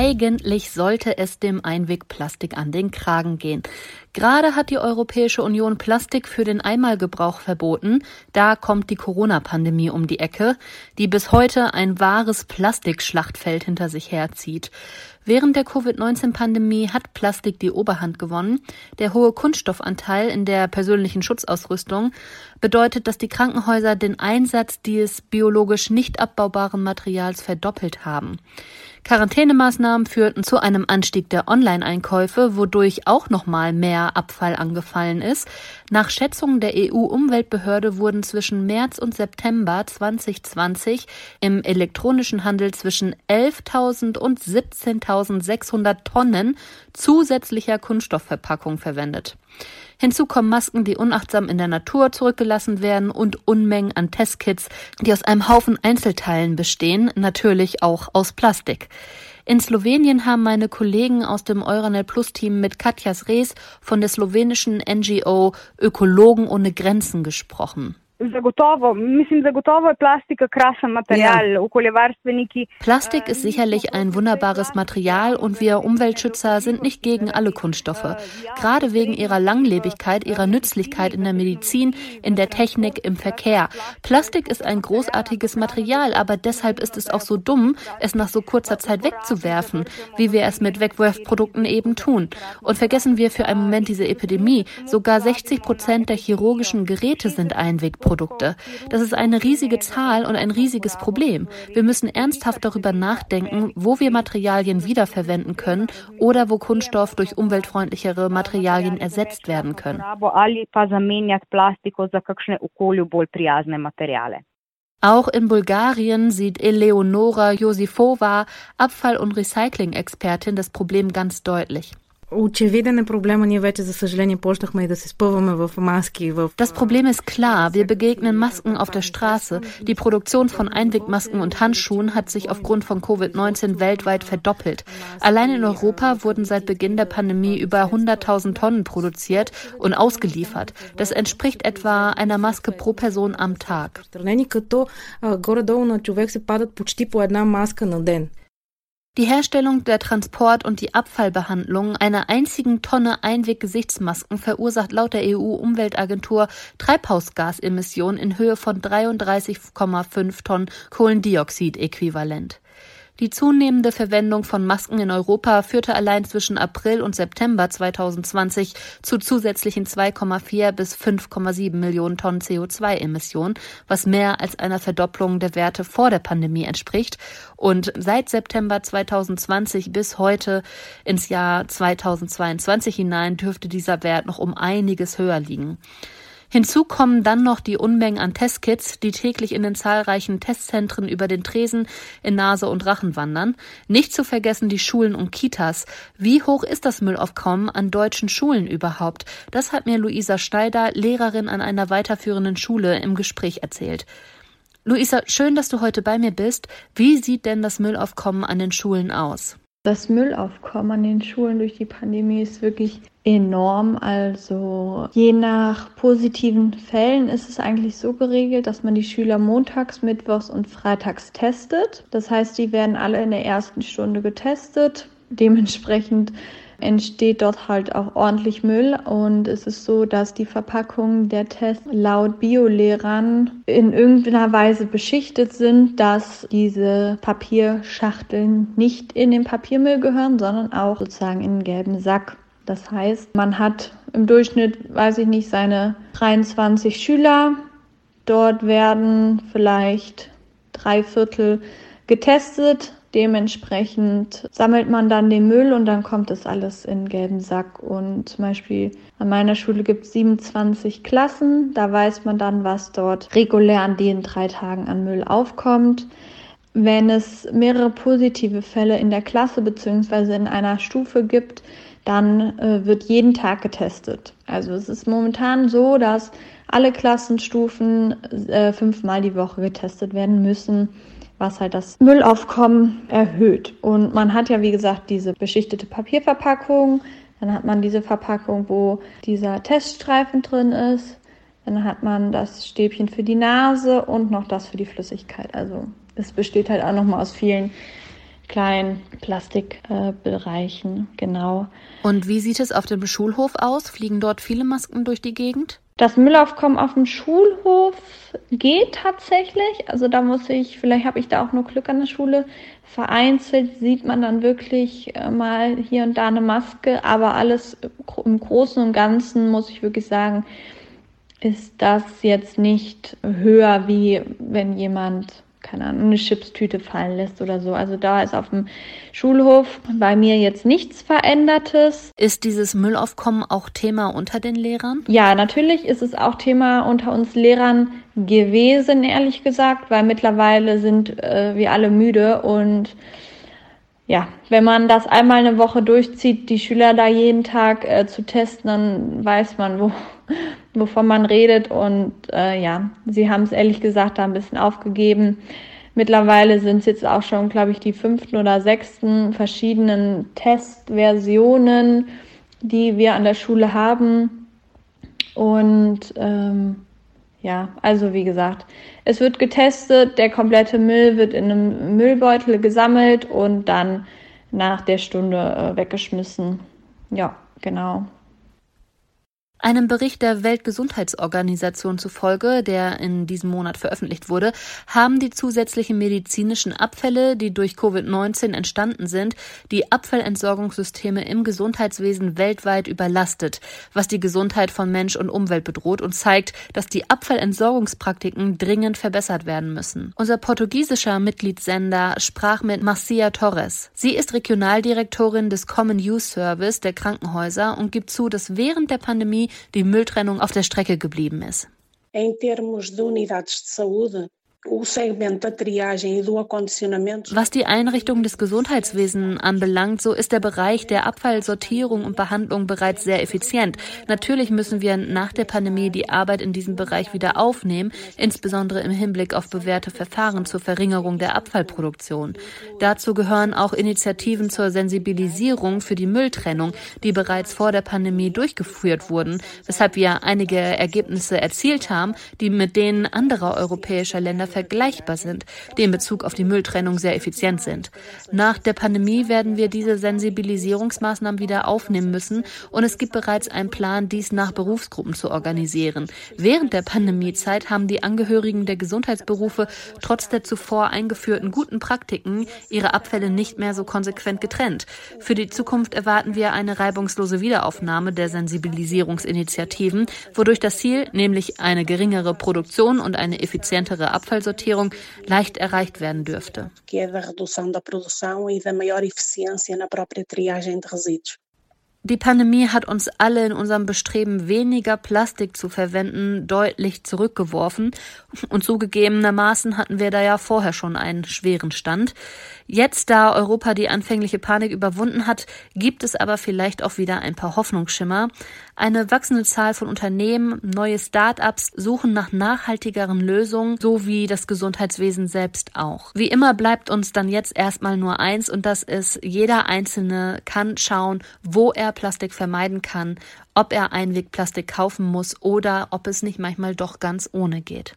Eigentlich sollte es dem Einwegplastik an den Kragen gehen. Gerade hat die Europäische Union Plastik für den Einmalgebrauch verboten. Da kommt die Corona-Pandemie um die Ecke, die bis heute ein wahres Plastikschlachtfeld hinter sich herzieht. Während der Covid-19-Pandemie hat Plastik die Oberhand gewonnen. Der hohe Kunststoffanteil in der persönlichen Schutzausrüstung bedeutet, dass die Krankenhäuser den Einsatz dieses biologisch nicht abbaubaren Materials verdoppelt haben. Quarantänemaßnahmen führten zu einem Anstieg der Online-Einkäufe, wodurch auch nochmal mehr Abfall angefallen ist. Nach Schätzungen der EU-Umweltbehörde wurden zwischen März und September 2020 im elektronischen Handel zwischen 11.000 und 17.600 Tonnen zusätzlicher Kunststoffverpackung verwendet. Hinzu kommen Masken, die unachtsam in der Natur zurückgelassen werden und Unmengen an Testkits, die aus einem Haufen Einzelteilen bestehen, natürlich auch aus Plastik. In Slowenien haben meine Kollegen aus dem Euronet Plus Team mit Katjas Rees von der slowenischen NGO Ökologen ohne Grenzen gesprochen. Zagotovo, mislim, zagotovo je plastika Material. Ja. Okoljevarstveniki. Plastik ist sicherlich ein wunderbares Material und wir Umweltschützer sind nicht gegen alle Kunststoffe. Gerade wegen ihrer Langlebigkeit, ihrer Nützlichkeit in der Medizin, in der Technik, im Verkehr. Plastik ist ein großartiges Material, aber deshalb ist es auch so dumm, es nach so kurzer Zeit wegzuwerfen, wie wir es mit Wegwerfprodukten eben tun. Und vergessen wir für einen Moment diese Epidemie. Sogar 60 Prozent der chirurgischen Geräte sind Einwegprodukte. Produkte. Das ist eine riesige Zahl und ein riesiges Problem. Wir müssen ernsthaft darüber nachdenken, wo wir Materialien wiederverwenden können oder wo Kunststoff durch umweltfreundlichere Materialien ersetzt werden können. Auch in Bulgarien sieht Eleonora Josifova, Abfall- und Recycling-Expertin, das Problem ganz deutlich. Очевиден е проблема. Ние вече, за съжаление, почнахме и да се спъваме в маски. В... Das Problem ist klar. Wir begegnen Masken auf der Straße. Die Produktion von Einwegmasken und Handschuhen hat sich aufgrund von Covid-19 weltweit verdoppelt. Allein in Europa wurden seit Beginn der Pandemie über 100.000 Tonnen produziert und ausgeliefert. Das entspricht etwa einer Maske pro Person am Tag. като горе-долу на човек се падат почти по една маска на ден. Die Herstellung, der Transport und die Abfallbehandlung einer einzigen Tonne Einweggesichtsmasken verursacht laut der EU-Umweltagentur Treibhausgasemissionen in Höhe von 33,5 Tonnen Kohlendioxid-Äquivalent. Die zunehmende Verwendung von Masken in Europa führte allein zwischen April und September 2020 zu zusätzlichen 2,4 bis 5,7 Millionen Tonnen CO2-Emissionen, was mehr als einer Verdopplung der Werte vor der Pandemie entspricht. Und seit September 2020 bis heute ins Jahr 2022 hinein dürfte dieser Wert noch um einiges höher liegen. Hinzu kommen dann noch die Unmengen an Testkits, die täglich in den zahlreichen Testzentren über den Tresen in Nase und Rachen wandern. Nicht zu vergessen die Schulen und Kitas. Wie hoch ist das Müllaufkommen an deutschen Schulen überhaupt? Das hat mir Luisa Schneider, Lehrerin an einer weiterführenden Schule, im Gespräch erzählt. Luisa, schön, dass du heute bei mir bist. Wie sieht denn das Müllaufkommen an den Schulen aus? Das Müllaufkommen an den Schulen durch die Pandemie ist wirklich enorm. Also je nach positiven Fällen ist es eigentlich so geregelt, dass man die Schüler montags, mittwochs und freitags testet. Das heißt, die werden alle in der ersten Stunde getestet. Dementsprechend entsteht dort halt auch ordentlich Müll und es ist so, dass die Verpackungen der Tests laut Biolehrern in irgendeiner Weise beschichtet sind, dass diese Papierschachteln nicht in den Papiermüll gehören, sondern auch sozusagen in den gelben Sack. Das heißt, man hat im Durchschnitt, weiß ich nicht, seine 23 Schüler. Dort werden vielleicht drei Viertel getestet Dementsprechend sammelt man dann den Müll und dann kommt das alles in einen gelben Sack. Und zum Beispiel an meiner Schule gibt es 27 Klassen. Da weiß man dann, was dort regulär an den drei Tagen an Müll aufkommt. Wenn es mehrere positive Fälle in der Klasse bzw. in einer Stufe gibt, dann äh, wird jeden Tag getestet. Also es ist momentan so, dass alle Klassenstufen äh, fünfmal die Woche getestet werden müssen was halt das Müllaufkommen erhöht. Und man hat ja, wie gesagt, diese beschichtete Papierverpackung. Dann hat man diese Verpackung, wo dieser Teststreifen drin ist. Dann hat man das Stäbchen für die Nase und noch das für die Flüssigkeit. Also es besteht halt auch nochmal aus vielen kleinen Plastikbereichen, äh, genau. Und wie sieht es auf dem Schulhof aus? Fliegen dort viele Masken durch die Gegend? Das Müllaufkommen auf dem Schulhof geht tatsächlich. Also da muss ich, vielleicht habe ich da auch nur Glück an der Schule. Vereinzelt sieht man dann wirklich äh, mal hier und da eine Maske, aber alles im Großen und Ganzen muss ich wirklich sagen, ist das jetzt nicht höher, wie wenn jemand keine Ahnung, eine Chipstüte fallen lässt oder so. Also da ist auf dem Schulhof bei mir jetzt nichts Verändertes. Ist dieses Müllaufkommen auch Thema unter den Lehrern? Ja, natürlich ist es auch Thema unter uns Lehrern gewesen, ehrlich gesagt, weil mittlerweile sind äh, wir alle müde und ja, wenn man das einmal eine Woche durchzieht, die Schüler da jeden Tag äh, zu testen, dann weiß man, wo, wovon man redet. Und äh, ja, sie haben es ehrlich gesagt da ein bisschen aufgegeben. Mittlerweile sind es jetzt auch schon, glaube ich, die fünften oder sechsten verschiedenen Testversionen, die wir an der Schule haben. Und ähm, ja, also wie gesagt, es wird getestet, der komplette Müll wird in einem Müllbeutel gesammelt und dann nach der Stunde äh, weggeschmissen. Ja, genau. Einem Bericht der Weltgesundheitsorganisation zufolge, der in diesem Monat veröffentlicht wurde, haben die zusätzlichen medizinischen Abfälle, die durch Covid-19 entstanden sind, die Abfallentsorgungssysteme im Gesundheitswesen weltweit überlastet, was die Gesundheit von Mensch und Umwelt bedroht und zeigt, dass die Abfallentsorgungspraktiken dringend verbessert werden müssen. Unser portugiesischer Mitgliedssender sprach mit Marcia Torres. Sie ist Regionaldirektorin des Common Use Service der Krankenhäuser und gibt zu, dass während der Pandemie die Mülltrennung auf der Strecke geblieben ist. Em termos de unidades de saúde, was die Einrichtung des Gesundheitswesens anbelangt, so ist der Bereich der Abfallsortierung und Behandlung bereits sehr effizient. Natürlich müssen wir nach der Pandemie die Arbeit in diesem Bereich wieder aufnehmen, insbesondere im Hinblick auf bewährte Verfahren zur Verringerung der Abfallproduktion. Dazu gehören auch Initiativen zur Sensibilisierung für die Mülltrennung, die bereits vor der Pandemie durchgeführt wurden, weshalb wir einige Ergebnisse erzielt haben, die mit denen anderer europäischer Länder vergleichbar sind, die in Bezug auf die Mülltrennung sehr effizient sind. Nach der Pandemie werden wir diese Sensibilisierungsmaßnahmen wieder aufnehmen müssen und es gibt bereits einen Plan, dies nach Berufsgruppen zu organisieren. Während der Pandemiezeit haben die Angehörigen der Gesundheitsberufe trotz der zuvor eingeführten guten Praktiken ihre Abfälle nicht mehr so konsequent getrennt. Für die Zukunft erwarten wir eine reibungslose Wiederaufnahme der Sensibilisierungsinitiativen, wodurch das Ziel, nämlich eine geringere Produktion und eine effizientere Abfall Abfallsortierung leicht erreicht werden dürfte. Die Pandemie hat uns alle in unserem Bestreben, weniger Plastik zu verwenden, deutlich zurückgeworfen. Und zugegebenermaßen hatten wir da ja vorher schon einen schweren Stand. Jetzt, da Europa die anfängliche Panik überwunden hat, gibt es aber vielleicht auch wieder ein paar Hoffnungsschimmer. Eine wachsende Zahl von Unternehmen, neue Start-ups suchen nach nachhaltigeren Lösungen, so wie das Gesundheitswesen selbst auch. Wie immer bleibt uns dann jetzt erstmal nur eins und das ist, jeder Einzelne kann schauen, wo er Plastik vermeiden kann, ob er Einwegplastik kaufen muss oder ob es nicht manchmal doch ganz ohne geht.